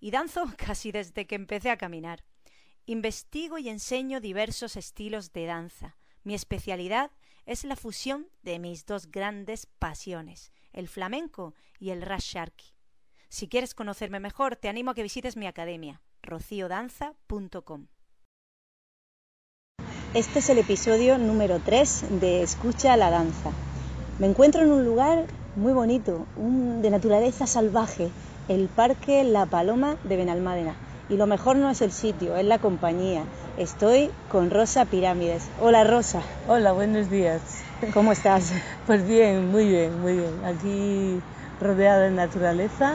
y danzo casi desde que empecé a caminar. Investigo y enseño diversos estilos de danza. Mi especialidad es la fusión de mis dos grandes pasiones, el flamenco y el rasharki. Si quieres conocerme mejor, te animo a que visites mi academia, rociodanza.com. Este es el episodio número 3 de Escucha la danza. Me encuentro en un lugar muy bonito, de naturaleza salvaje, el Parque La Paloma de Benalmádena. Y lo mejor no es el sitio, es la compañía. Estoy con Rosa Pirámides. Hola Rosa. Hola, buenos días. ¿Cómo estás? Pues bien, muy bien, muy bien. Aquí rodeada de naturaleza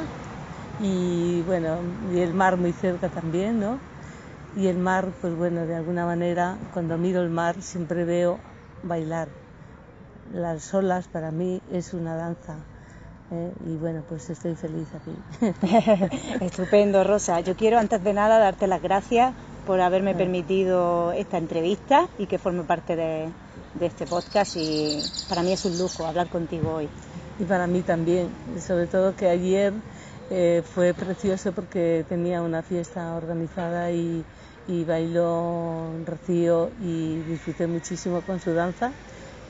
y bueno, y el mar muy cerca también, ¿no? Y el mar, pues bueno, de alguna manera, cuando miro el mar siempre veo bailar. Las olas para mí es una danza ¿eh? y bueno, pues estoy feliz aquí. Estupendo, Rosa. Yo quiero antes de nada darte las gracias por haberme ah. permitido esta entrevista y que forme parte de, este podcast y para mí es un lujo hablar contigo hoy. Y para mí también, sobre todo que ayer eh, fue precioso porque tenía una fiesta organizada y, y bailó Rocío y disfruté muchísimo con su danza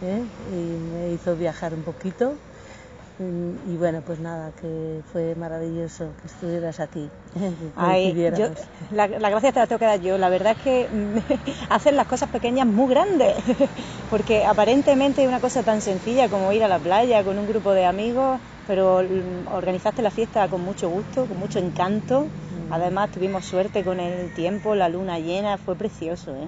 ¿eh? y me hizo viajar un poquito y bueno, pues nada, que fue maravilloso que estuvieras aquí. la, gracia te la tengo que dar yo. La verdad es que hacen las cosas pequeñas muy grandes, porque aparentemente es una cosa tan sencilla como ir a la playa con un grupo de amigos, pero organizaste la fiesta con mucho gusto, con mucho encanto. Mm. Además tuvimos suerte con el tiempo, la luna llena, fue precioso. ¿eh?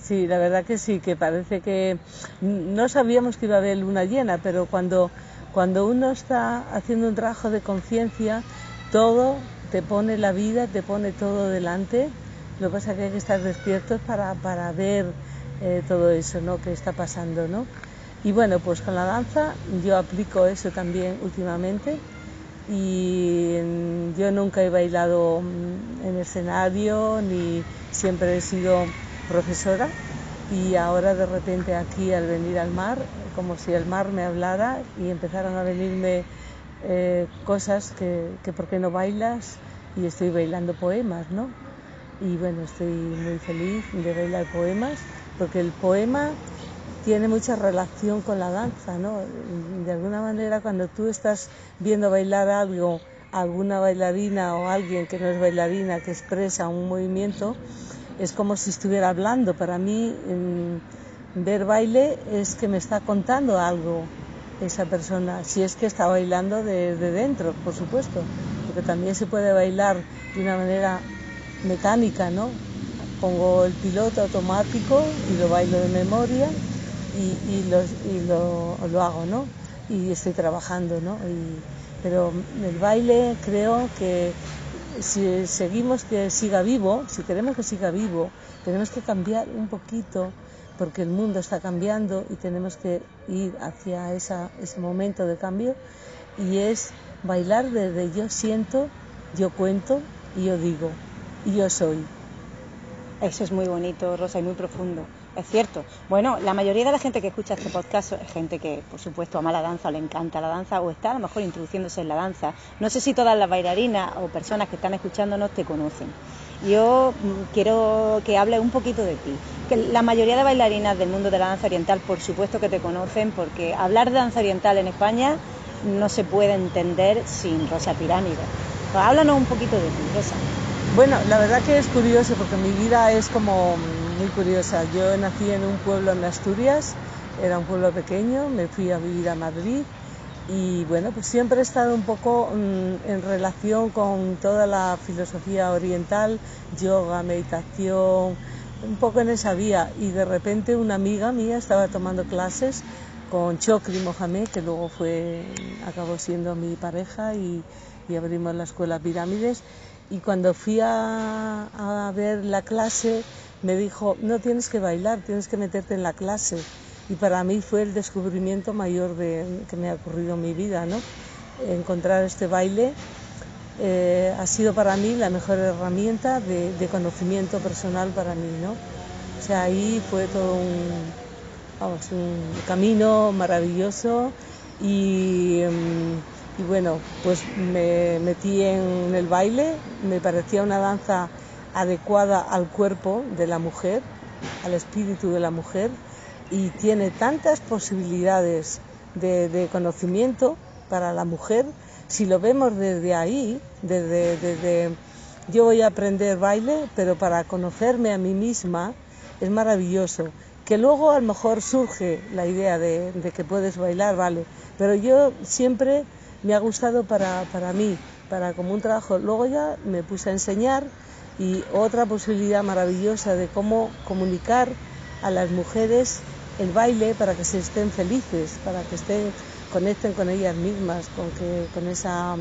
Sí, la verdad que sí, que parece que no sabíamos que iba a haber luna llena, pero cuando cuando uno está haciendo un trabajo de conciencia, todo te pone la vida, te pone todo delante. Lo que pasa es que hay que estar despiertos para, para ver eh, todo eso ¿no? que está pasando. ¿no? Y bueno, pues con la danza yo aplico eso también últimamente. Y yo nunca he bailado mm, en escenario ni siempre he sido profesora y ahora de repente aquí al venir al mar, como si el mar me hablara y empezaron a venirme eh, cosas que, que por qué no bailas y estoy bailando poemas, ¿no? Y bueno, estoy muy feliz de bailar poemas porque el poema tiene mucha relación con la danza, ¿no? De alguna manera cuando tú estás viendo bailar algo, alguna bailarina o alguien que no es bailarina que expresa un movimiento, es como si estuviera hablando. Para mí, ver baile es que me está contando algo esa persona, si es que está bailando de, dentro, por supuesto, porque también se puede bailar de una manera mecánica, ¿no? Pongo el piloto automático y lo bailo de memoria y, lo, lo, hago, ¿no? Y estoy trabajando, ¿no? pero el baile creo que si seguimos que siga vivo, si queremos que siga vivo, tenemos que cambiar un poquito porque el mundo está cambiando y tenemos que ir hacia ese momento de cambio y es bailar desde yo siento, yo cuento y yo digo y yo soy. Eso es muy bonito, Rosa, y muy profundo. Es cierto. Bueno, la mayoría de la gente que escucha este podcast es gente que, por supuesto, ama la danza o le encanta la danza o está a lo mejor introduciéndose en la danza. No sé si todas las bailarinas o personas que están escuchándonos te conocen. Yo mm, quiero que hable un poquito de ti. Que la mayoría de bailarinas del mundo de la danza oriental, por supuesto que te conocen, porque hablar de danza oriental en España no se puede entender sin Rosa Pirámide. Pues háblanos un poquito de ti, Rosa. Bueno, la verdad que es curioso porque mi vida es como muy curiosa. Yo nací en un pueblo en Asturias, era un pueblo pequeño, me fui a vivir a Madrid y bueno, pues siempre he estado un poco mm, en relación con toda la filosofía oriental, yoga, meditación, un poco en esa vía y de repente una amiga mía estaba tomando clases con Chokri Mohamed, que luego fue, acabó siendo mi pareja y, y abrimos la escuela Pirámides y cuando fui a, a ver la clase me dijo, no tienes que bailar, tienes que meterte en la clase. Y para mí fue el descubrimiento mayor que me ha ocurrido en mi vida, ¿no? Encontrar este baile eh, ha sido para mí la mejor herramienta de, conocimiento personal para mí, ¿no? O sea, ahí fue todo un, vamos, un camino maravilloso y, y bueno, pues me metí en el baile, me parecía una danza adecuada al cuerpo de la mujer, al espíritu de la mujer y tiene tantas posibilidades de, conocimiento para la mujer. Si lo vemos desde ahí, desde, desde yo voy a aprender baile, pero para conocerme a mí misma es maravilloso. Que luego a lo mejor surge la idea de, de que puedes bailar, vale, pero yo siempre me ha gustado para, para mí, para como un trabajo. Luego ya me puse a enseñar y otra posibilidad maravillosa de cómo comunicar a las mujeres el baile para que se estén felices, para que estén, conecten con ellas mismas, con, que, con esa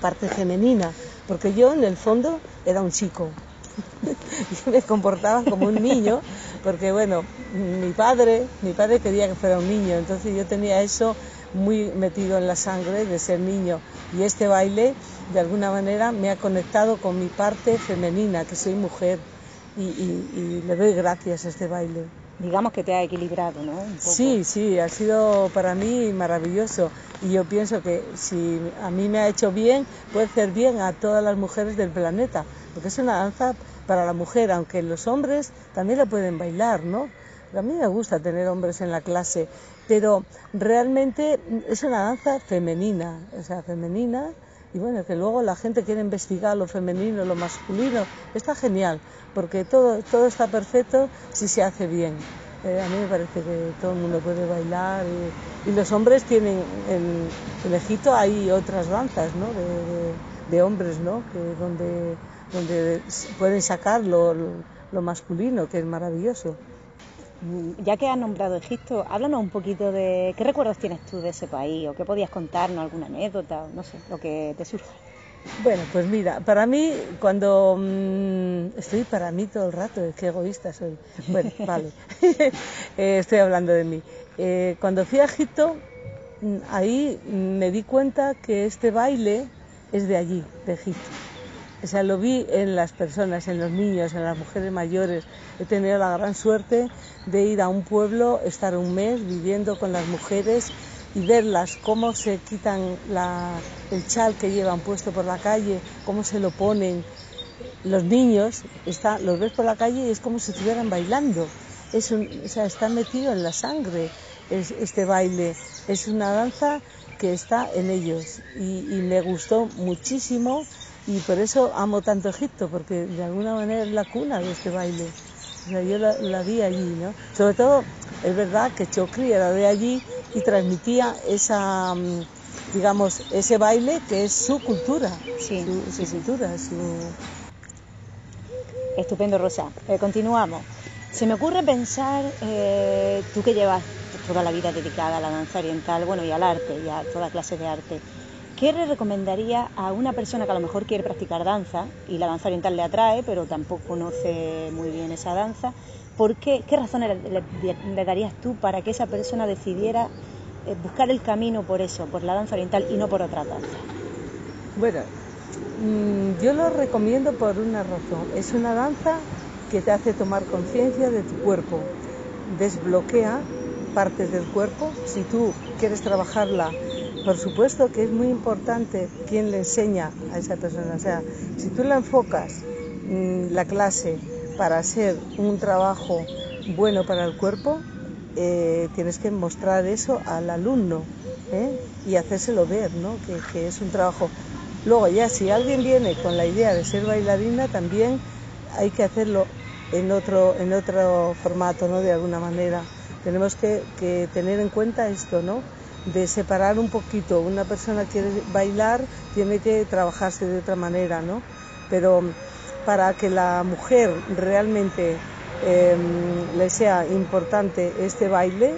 parte femenina, porque yo en el fondo era un chico. yo me comportaba como un niño, porque bueno, mi padre, mi padre quería que fuera un niño, entonces yo tenía eso muy metido en la sangre de ser niño. Y este baile de alguna manera me ha conectado con mi parte femenina, que soy mujer y, y, y le doy gracias a este baile. Digamos que te ha equilibrado, ¿no? Sí, sí, ha sido para mí maravilloso y yo pienso que si a mí me ha hecho bien, puede hacer bien a todas las mujeres del planeta, porque es una danza para la mujer, aunque los hombres también la pueden bailar, ¿no? A mí me gusta tener hombres en la clase, pero realmente es una danza femenina, o sea, femenina, y bueno, que luego la gente quiere investigar lo femenino, lo masculino, está genial, porque todo, todo está perfecto si se hace bien. Eh, a mí me parece que todo el mundo puede bailar y, los hombres tienen, en, en, Egipto hay otras danzas ¿no? de, de, de hombres, ¿no? que donde, donde pueden sacar lo, lo masculino, que es maravilloso. Ya que has nombrado Egipto, háblanos un poquito de qué recuerdos tienes tú de ese país o qué podías contarnos, alguna anécdota, no sé, lo que te surja. Bueno, pues mira, para mí, cuando mmm, estoy para mí todo el rato, qué egoísta soy. Bueno, vale, eh, estoy hablando de mí. Eh, cuando fui a Egipto, ahí me di cuenta que este baile es de allí, de Egipto. O sea, lo vi en las personas, en los niños, en las mujeres mayores. He tenido la gran suerte de ir a un pueblo, estar un mes viviendo con las mujeres y verlas cómo se quitan el chal que llevan puesto por la calle, cómo se lo ponen. Los niños, los ves por la calle y es como si estuvieran bailando. O sea, está metido en la sangre es, este baile. Es una danza que está en ellos y me gustó muchísimo y por eso amo tanto Egipto, porque de alguna manera es la cuna de este baile. O sea, yo la, la, vi allí, ¿no? Sobre todo, es verdad que Chocri era de allí y transmitía esa, digamos, ese baile que es su cultura. Sí, su, sí, su sí. cultura, su... Estupendo, Rosa. Eh, continuamos. Se me ocurre pensar, eh, tú que llevas toda la vida dedicada a la danza oriental, bueno, y al arte, y a toda clase de arte, ¿Qué le recomendaría a una persona que a lo mejor quiere practicar danza y la danza oriental le atrae, pero tampoco conoce muy bien esa danza? ¿Por qué, ¿Qué razones le, le, darías tú para que esa persona decidiera eh, buscar el camino por eso, por la danza oriental y no por otra danza? Bueno, mmm, yo lo recomiendo por una razón. Es una danza que te hace tomar conciencia de tu cuerpo, desbloquea partes del cuerpo. Si tú quieres trabajarla por supuesto que es muy importante quién le enseña a esa persona. O sea, si tú la enfocas mmm, la clase para hacer un trabajo bueno para el cuerpo, eh, tienes que mostrar eso al alumno ¿eh? y hacérselo ver, ¿no? Que, que, es un trabajo. Luego ya, si alguien viene con la idea de ser bailarina, también hay que hacerlo en otro, en otro formato, ¿no? De alguna manera. Tenemos que, que tener en cuenta esto, ¿no? De separar un poquito. Una persona quiere bailar, tiene que trabajarse de otra manera, ¿no? Pero para que la mujer realmente eh, le sea importante este baile,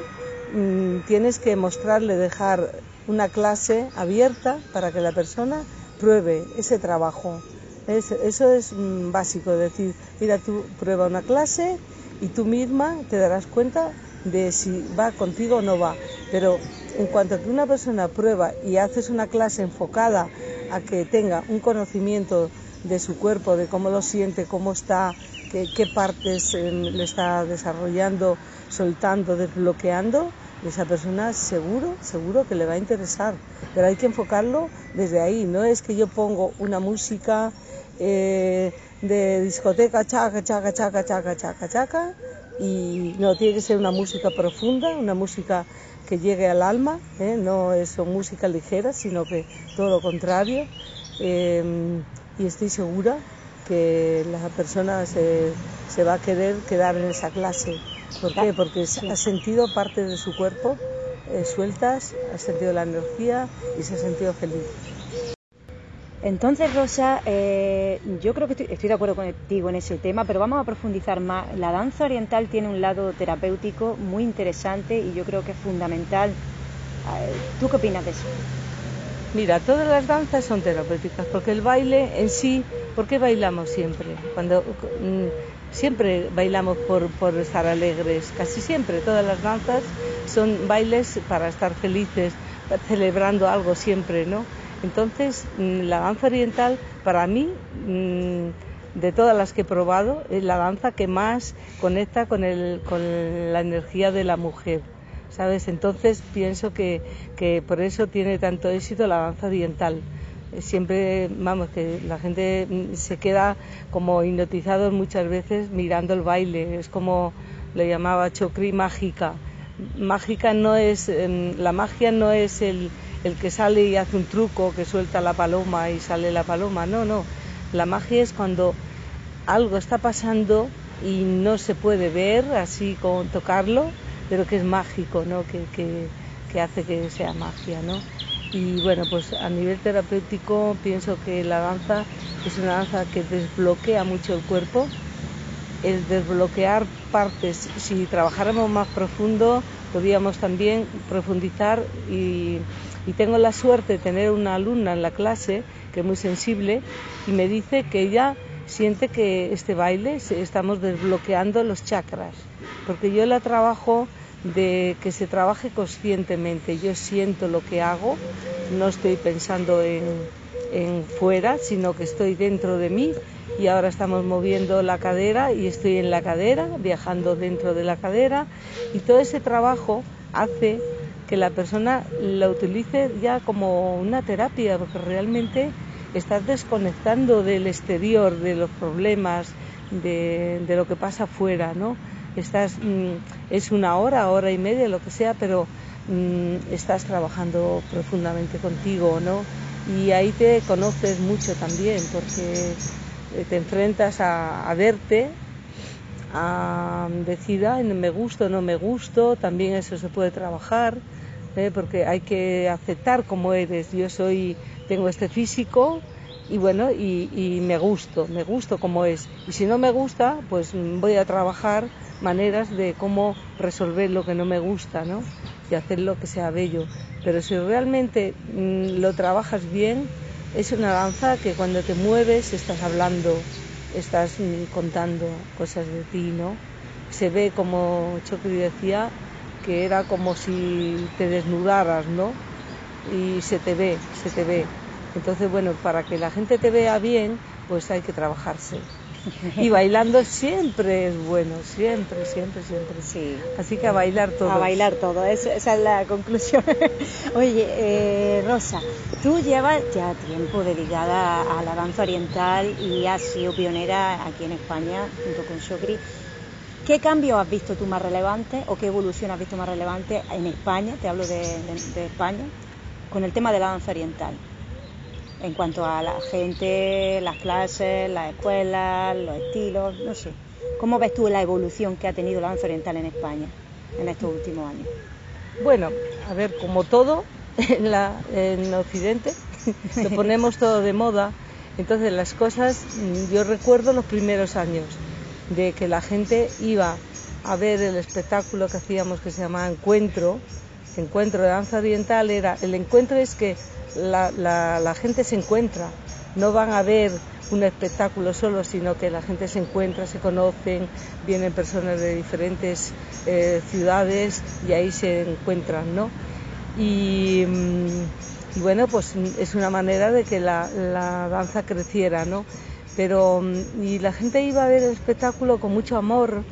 mmm, tienes que mostrarle, dejar una clase abierta para que la persona pruebe ese trabajo. eso es mm, básico, decir, mira, tú prueba una clase y tú misma te darás cuenta de si va contigo o no va. Pero en cuanto que una persona prueba y haces una clase enfocada a que tenga un conocimiento de su cuerpo, de cómo lo siente, cómo está, qué, partes em, le está desarrollando, soltando, desbloqueando, esa persona seguro, seguro que le va a interesar. Pero hay que enfocarlo desde ahí. No es que yo pongo una música eh, de discoteca, chaca, chaca, chaca, chaca, chaca, chaca, y no, tiene que ser una música profunda, una música que llegue al alma, ¿eh? no es música ligera, sino que todo lo contrario. Em, y estoy segura que la persona se, se, va a querer quedar en esa clase. ¿Por qué? Porque ha sentido parte de su cuerpo eh, sueltas, ha sentido la energía y se ha sentido feliz. Entonces, Rosa, eh, yo creo que estoy, de acuerdo contigo en ese tema, pero vamos a profundizar más. La danza oriental tiene un lado terapéutico muy interesante y yo creo que es fundamental. ¿Tú qué opinas de eso? Mira, todas las danzas son terapéuticas, porque el baile en sí, ¿por qué bailamos siempre? Cuando mm, siempre bailamos por estar alegres, casi siempre, todas las danzas son bailes para estar felices, celebrando algo siempre, ¿no? Entonces, mm, la danza oriental, para mí, mm, de todas las que he probado, es la danza que más conecta con, la energía de la mujer. ¿Sabes? Entonces pienso que, por eso tiene tanto éxito la danza oriental siempre, vamos, que la gente mm, se queda como hipnotizado muchas veces mirando el baile, es como le llamaba Chokri mágica. Mágica no es, la magia no es el, el que sale y hace un truco, que suelta la paloma y sale la paloma. No, no. La magia es cuando algo está pasando y no se puede ver así con tocarlo, pero que es mágico, ¿no? Que, que, hace que sea magia, ¿no? Y bueno, pues a nivel terapéutico pienso que la danza es una danza que desbloquea mucho el cuerpo. El desbloquear partes, si trabajáramos más profundo, podríamos también profundizar y, tengo la suerte de tener una alumna en la clase que es muy sensible y me dice que ella siente que este baile estamos desbloqueando los chakras, porque yo la trabajo de que se trabaje conscientemente, yo siento lo que hago, no estoy pensando en, en fuera, sino que estoy dentro de mí y ahora estamos moviendo la cadera y estoy en la cadera, viajando dentro de la cadera y todo ese trabajo hace que la persona la utilice ya como una terapia, porque realmente estás desconectando del exterior, de los problemas, de, lo que pasa afuera, ¿no? Estás, mm, es una hora, hora y media, lo que sea, pero mm, estás trabajando profundamente contigo, ¿no? Y ahí te conoces mucho también, porque te enfrentas a, verte, a decir, Ay, me gusto, no me gusto, también eso se puede trabajar, ¿eh? porque hay que aceptar cómo eres. Yo soy, tengo este físico y bueno, y, y, me gusto, me gusto como es. Y si no me gusta, pues voy a trabajar maneras de cómo resolver lo que no me gusta, ¿no? Y hacer lo que sea bello. Pero si realmente mm, lo trabajas bien, es una danza que cuando te mueves estás hablando, estás mm, contando cosas de ti, ¿no? Se ve como Chokri decía que era como si te desnudaras, ¿no? Y se te ve, se te ve. Entonces, bueno, para que la gente te vea bien, pues hay que trabajarse. Y bailando siempre es bueno, siempre, siempre, siempre. Sí. Así que a bailar todo. A bailar todo, esa es la conclusión. Oye, eh, Rosa, tú llevas ya tiempo dedicada a la danza oriental y has sido pionera aquí en España junto con Shokri. ¿Qué cambio has visto tú más relevante o qué evolución has visto más relevante en España, te hablo de España, con el tema de la danza oriental? En cuanto a la gente, las clases, las escuelas, los estilos, no sé. ¿Cómo ves tú la evolución que ha tenido la danza oriental en España en estos últimos años? Bueno, a ver, como todo en, la, en Occidente, lo ponemos todo de moda, entonces las cosas, mm, yo recuerdo los primeros años de que la gente iba a ver el espectáculo que hacíamos que se llamaba Encuentro, Encuentro de Danza Oriental, era, el encuentro es que la, la, gente se encuentra, no van a ver un espectáculo solo, sino que la gente se encuentra, se conocen, vienen personas de diferentes eh, ciudades y ahí se encuentran, ¿no? Y, mm, bueno, pues es una manera de que la, danza creciera, ¿no? Pero, mm, y la gente iba a ver el espectáculo con mucho amor.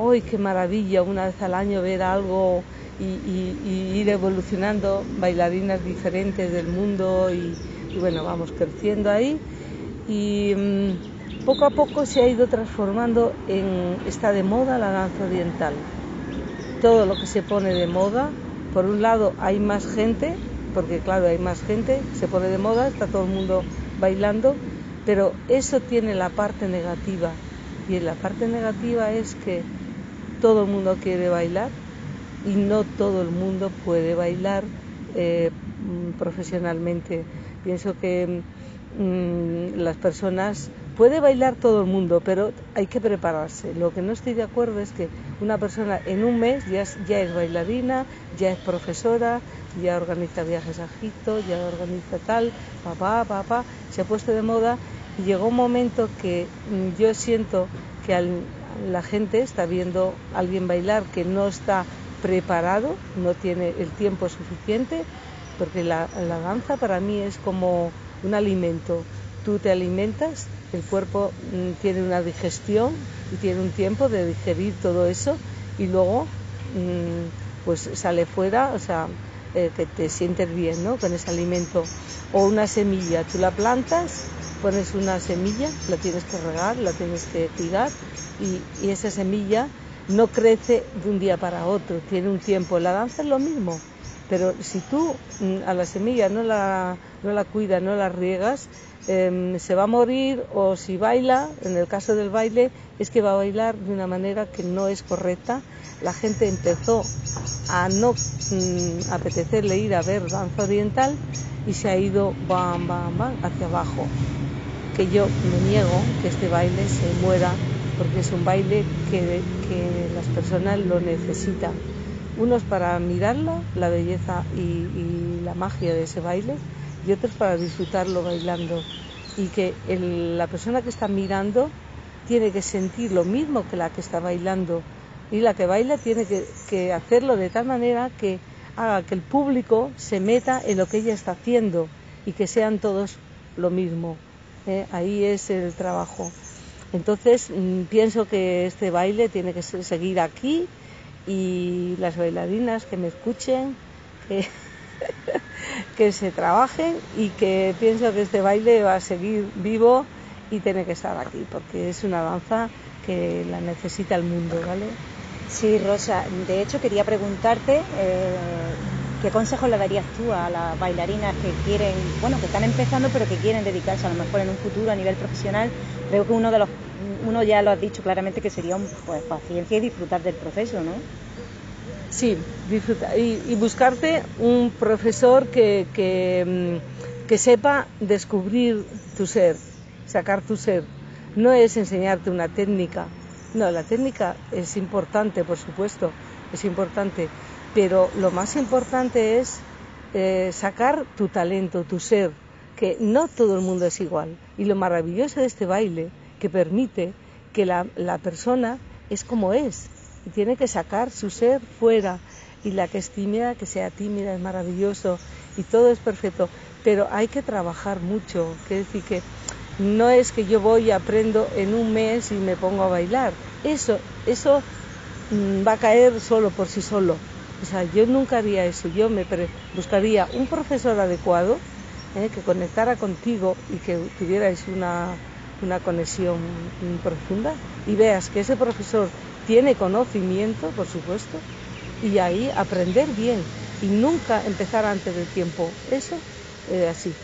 ¡Ay, qué maravilla! Una vez al año ver algo y, ir evolucionando, bailarinas diferentes del mundo y, bueno, vamos creciendo ahí y mm, poco a poco se ha ido transformando en, está de moda la danza oriental. Todo lo que se pone de moda, por un lado hay más gente, porque claro, hay más gente, se pone de moda, está todo el mundo bailando, pero eso tiene la parte negativa. Y la parte negativa es que todo el mundo quiere bailar, y no todo el mundo puede bailar eh, mm, profesionalmente. Pienso que mm, las personas puede bailar todo el mundo, pero hay que prepararse. Lo que no estoy de acuerdo es que una persona en un mes ya es, bailarina, ya es profesora, ya organiza viajes a Egipto, ya organiza tal, papá, papá, se ha puesto de moda y llegó un momento que mm, yo siento que la gente está viendo a alguien bailar que no está preparado, no tiene el tiempo suficiente, porque la, danza para mí es como un alimento. Tú te alimentas, el cuerpo mm, tiene una digestión y tiene un tiempo de digerir todo eso y luego mm, pues sale fuera, o sea, eh, que te sientes bien ¿no? con ese alimento. O una semilla, tú la plantas, pones una semilla, la tienes que regar, la tienes que cuidar y, esa semilla no crece de un día para otro, tiene un tiempo. La danza es lo mismo, pero si tú mm, a la semilla no la, no la cuidas, no la riegas, em, se va a morir o si baila, en el caso del baile, es que va a bailar de una manera que no es correcta. La gente empezó a no mm, apetecerle ir a ver danza oriental y se ha ido bam, bam, bam, hacia abajo. Que yo me niego que este baile se muera porque es un baile que, las personas lo necesitan. Unos para mirarlo, la belleza y, la magia de ese baile, y otros para disfrutarlo bailando. Y que la persona que está mirando tiene que sentir lo mismo que la que está bailando. Y la que baila tiene que, hacerlo de tal manera que haga que el público se meta en lo que ella está haciendo y que sean todos lo mismo. ¿eh? Ahí es el trabajo. Entonces mm, pienso que este baile tiene que seguir aquí y las bailarinas que me escuchen, que, se trabajen y que pienso que este baile va a seguir vivo y tiene que estar aquí porque es una danza que la necesita el mundo, ¿vale? Sí, Rosa. De hecho, quería preguntarte eh, qué consejo le darías tú a las bailarinas que quieren, bueno, que están empezando, pero que quieren dedicarse a lo mejor en un futuro a nivel profesional. Creo que uno de los uno ya lo ha dicho claramente que sería pues, paciencia y disfrutar del proceso, ¿no? Sí, disfrutar y, buscarte un profesor que, que, mm, que sepa descubrir tu ser, sacar tu ser. No es enseñarte una técnica, no, la técnica es importante, por supuesto, es importante, pero lo más importante es eh, sacar tu talento, tu ser, que no todo el mundo es igual. Y lo maravilloso de este baile que permite que la, persona es como es y tiene que sacar su ser fuera y la que es tímida, que sea tímida, es maravilloso y todo es perfecto, pero hay que trabajar mucho, quiere decir que no es que yo voy y aprendo en un mes y me pongo a bailar, eso, eso mm, va a caer solo por sí solo. O sea, yo nunca haría eso, yo me buscaría un profesor adecuado eh, que conectara contigo y que tuvierais una una conexión profunda y veas que ese profesor tiene conocimiento, por supuesto, y ahí aprender bien y nunca empezar antes del tiempo. Eso es así.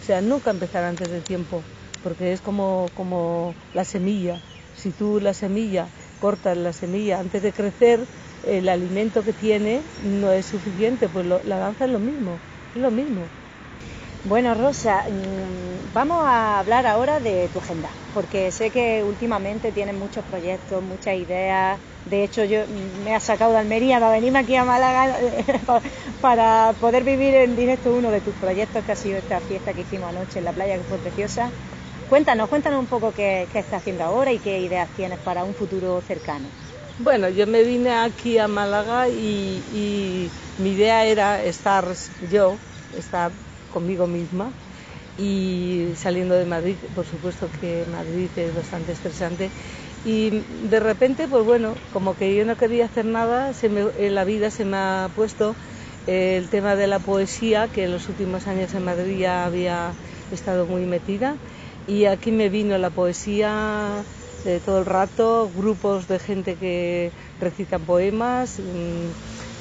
O sea, nunca empezar antes del tiempo, porque es como, como la semilla. Si tú la semilla cortas la semilla antes de crecer, el alimento que tiene no es suficiente, pues la danza es lo mismo, es lo mismo. Bueno, Rosa, mm, vamos a hablar ahora de tu agenda, porque sé que últimamente tienes muchos proyectos, muchas ideas. De hecho, yo me he sacado de Almería para venirme aquí a Málaga para poder vivir en directo uno de tus proyectos, que ha sido esta fiesta que hicimos anoche en la playa, que fue preciosa. Cuéntanos, cuéntanos un poco qué, qué estás haciendo ahora y qué ideas tienes para un futuro cercano. Bueno, yo me vine aquí a Málaga y, mi idea era estar yo, estar conmigo misma y saliendo de Madrid, por supuesto que Madrid es bastante estresante. Y de repente, pues bueno, como que yo no quería hacer nada, en la vida se me ha puesto el tema de la poesía, que en los últimos años en Madrid ya había estado muy metida, y aquí me vino la poesía de todo el rato, grupos de gente que recitan poemas, mm,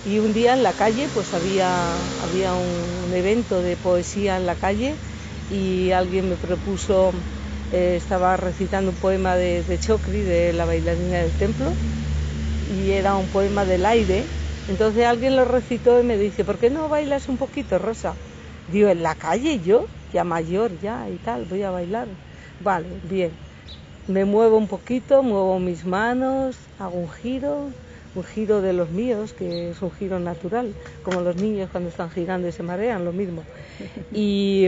y un día en la calle, pues había, había un evento de poesía en la calle, y alguien me propuso eh, estaba recitando un poema de, Chocri, de la bailarina del templo, y era un poema del aire. Entonces alguien lo recitó y me dice, ¿por qué no bailas un poquito, Rosa? Digo, en la calle yo, ya mayor ya y tal, voy a bailar. Vale, bien. Me muevo un poquito, muevo mis manos, hago un giro, un giro de los míos, que es un giro natural, como los niños cuando están girando y se marean, lo mismo. Y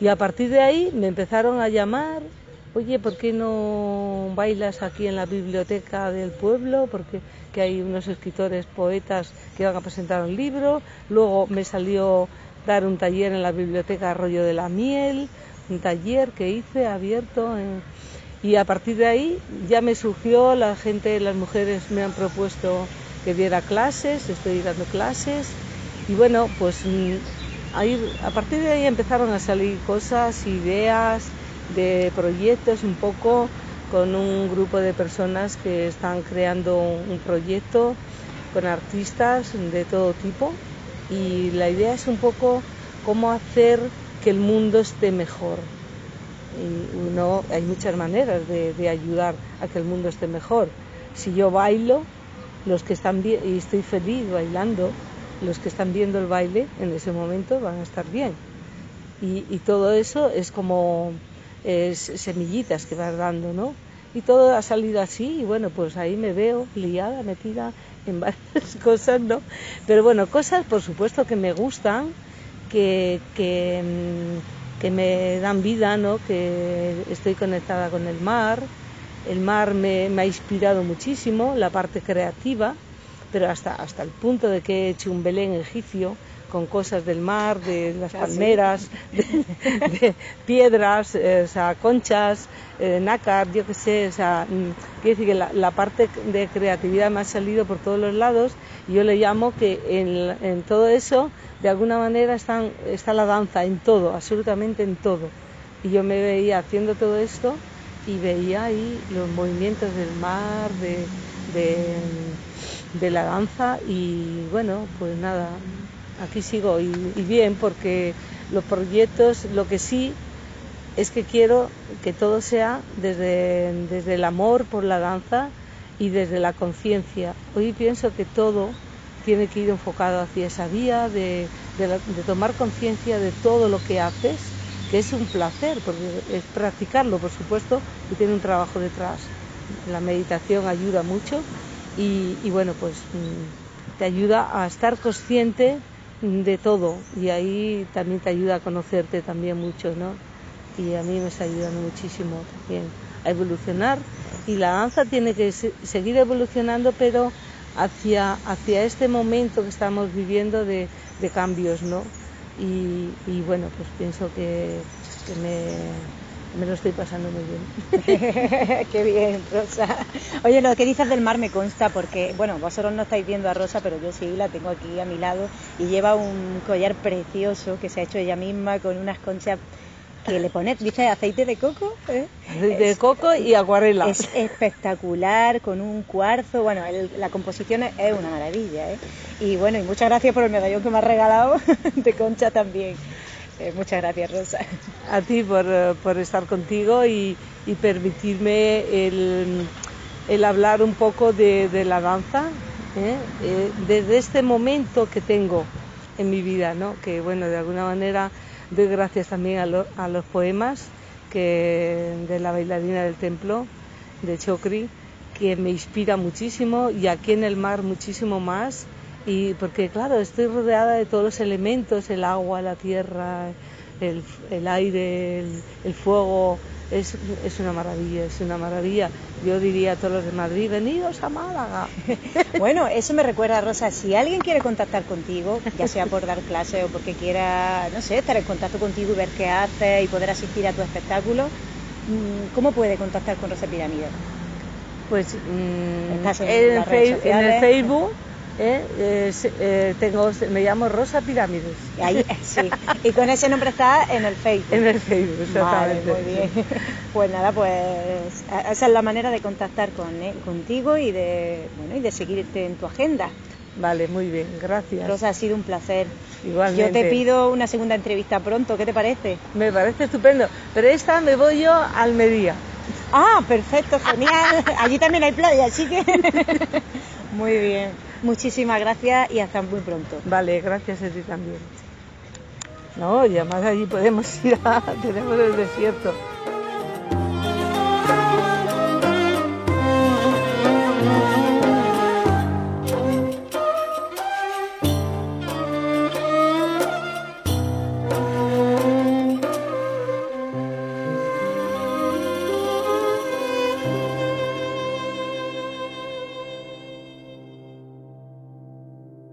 y a partir de ahí me empezaron a llamar, oye, ¿por qué no bailas aquí en la biblioteca del pueblo? Porque que hay unos escritores, poetas que van a presentar un libro. Luego me salió dar un taller en la biblioteca Arroyo de la Miel, un taller que hice abierto. Y a partir de ahí ya me surgió, la gente, las mujeres me han propuesto que diera clases, estoy dando clases. Y bueno, pues mm, a partir de ahí empezaron a salir cosas, ideas de proyectos un poco con un grupo de personas que están creando un proyecto con artistas de todo tipo y la idea es un poco cómo hacer que el mundo esté mejor. Y uno, hay muchas maneras de, de ayudar a que el mundo esté mejor. Si yo bailo, los que están bien, y estoy feliz bailando, los que están viendo el baile en ese momento van a estar bien. Y, todo eso es como semillitas que vas dando, ¿no? Y todo ha salido así y bueno, pues ahí me veo liada, metida en varias cosas, ¿no? Pero bueno, cosas por supuesto que me gustan, que, que, mm, que me dan vida, ¿no? Que estoy conectada con el mar. El mar me, ha inspirado muchísimo, la parte creativa pero hasta, hasta el punto de que he hecho un Belén egipcio con cosas del mar, de las ah, palmeras, de, piedras, eh, o sea, conchas, eh, nácar, yo qué sé, o sea, mm, quiero decir que la, parte de creatividad me ha salido por todos los lados y yo le llamo que en, en todo eso, de alguna manera, están, está la danza, en todo, absolutamente en todo. Y yo me veía haciendo todo esto y veía ahí los movimientos del mar, de de la danza y bueno, pues nada, aquí sigo y, bien porque los proyectos, lo que sí es que quiero que todo sea desde, desde el amor por la danza y desde la conciencia. Hoy pienso que todo tiene que ir enfocado hacia esa vía de, de tomar conciencia de todo lo que haces, que es un placer, porque es practicarlo, por supuesto, y tiene un trabajo detrás. La meditación ayuda mucho y, bueno, pues mm, te ayuda a estar consciente de todo y ahí también te ayuda a conocerte también mucho, ¿no? Y a mí me está ayudando muchísimo también a evolucionar y la danza tiene que seguir evolucionando pero hacia, hacia este momento que estamos viviendo de, cambios, ¿no? Y, bueno, pues pienso que me, me lo estoy pasando muy bien. Qué bien, Rosa. Oye, lo que dices del mar me consta porque, bueno, vosotros no estáis viendo a Rosa, pero yo sí la tengo aquí a mi lado y lleva un collar precioso que se ha hecho ella misma con unas conchas que le pone, dice, aceite de coco. ¿eh? De coco y acuarela. Es espectacular, con un cuarzo. Bueno, la composición es una maravilla. ¿eh? Y bueno, y muchas gracias por el medallón que me has regalado de concha también. Eh, muchas gracias, Rosa. A ti por, eh, estar contigo y, permitirme el, hablar un poco de, la danza, ¿eh? desde este momento que tengo en mi vida, ¿no? que bueno, de alguna manera doy gracias también a, los poemas de la bailarina del templo, de Chocri, que me inspira muchísimo y aquí en el mar muchísimo más y porque claro, estoy rodeada de todos los elementos, el agua, la tierra, el, aire, el, fuego, es, es, una maravilla, es una maravilla. Yo diría a todos los de Madrid, venidos a Málaga. bueno, eso me recuerda, Rosa, si alguien quiere contactar contigo, ya sea por dar clase o porque quiera, no sé, estar en contacto contigo y ver qué haces y poder asistir a tu espectáculo, mm, ¿cómo puede contactar con Rosa Pirámide? Pues mm, en, el Facebook ¿eh? Eh, tengo, me llamo Rosa Pirámides. Ahí, sí. Y con ese nombre está en el Facebook. En el Facebook, exactamente. muy bien. Pues nada, pues esa es la manera de contactar con, contigo y de, bueno, y de seguirte en tu agenda. Vale, muy bien, gracias. Rosa, ha sido un placer. Igualmente. Yo te pido una segunda entrevista pronto, ¿qué te parece? Me parece estupendo, pero esta me voy yo a Almería. Ah, perfecto, genial. Allí también hay playa, así que... muy bien. Muchísimas gracias y hasta muy pronto. Vale, gracias a ti también. No, y además allí podemos ir a... tenemos el desierto.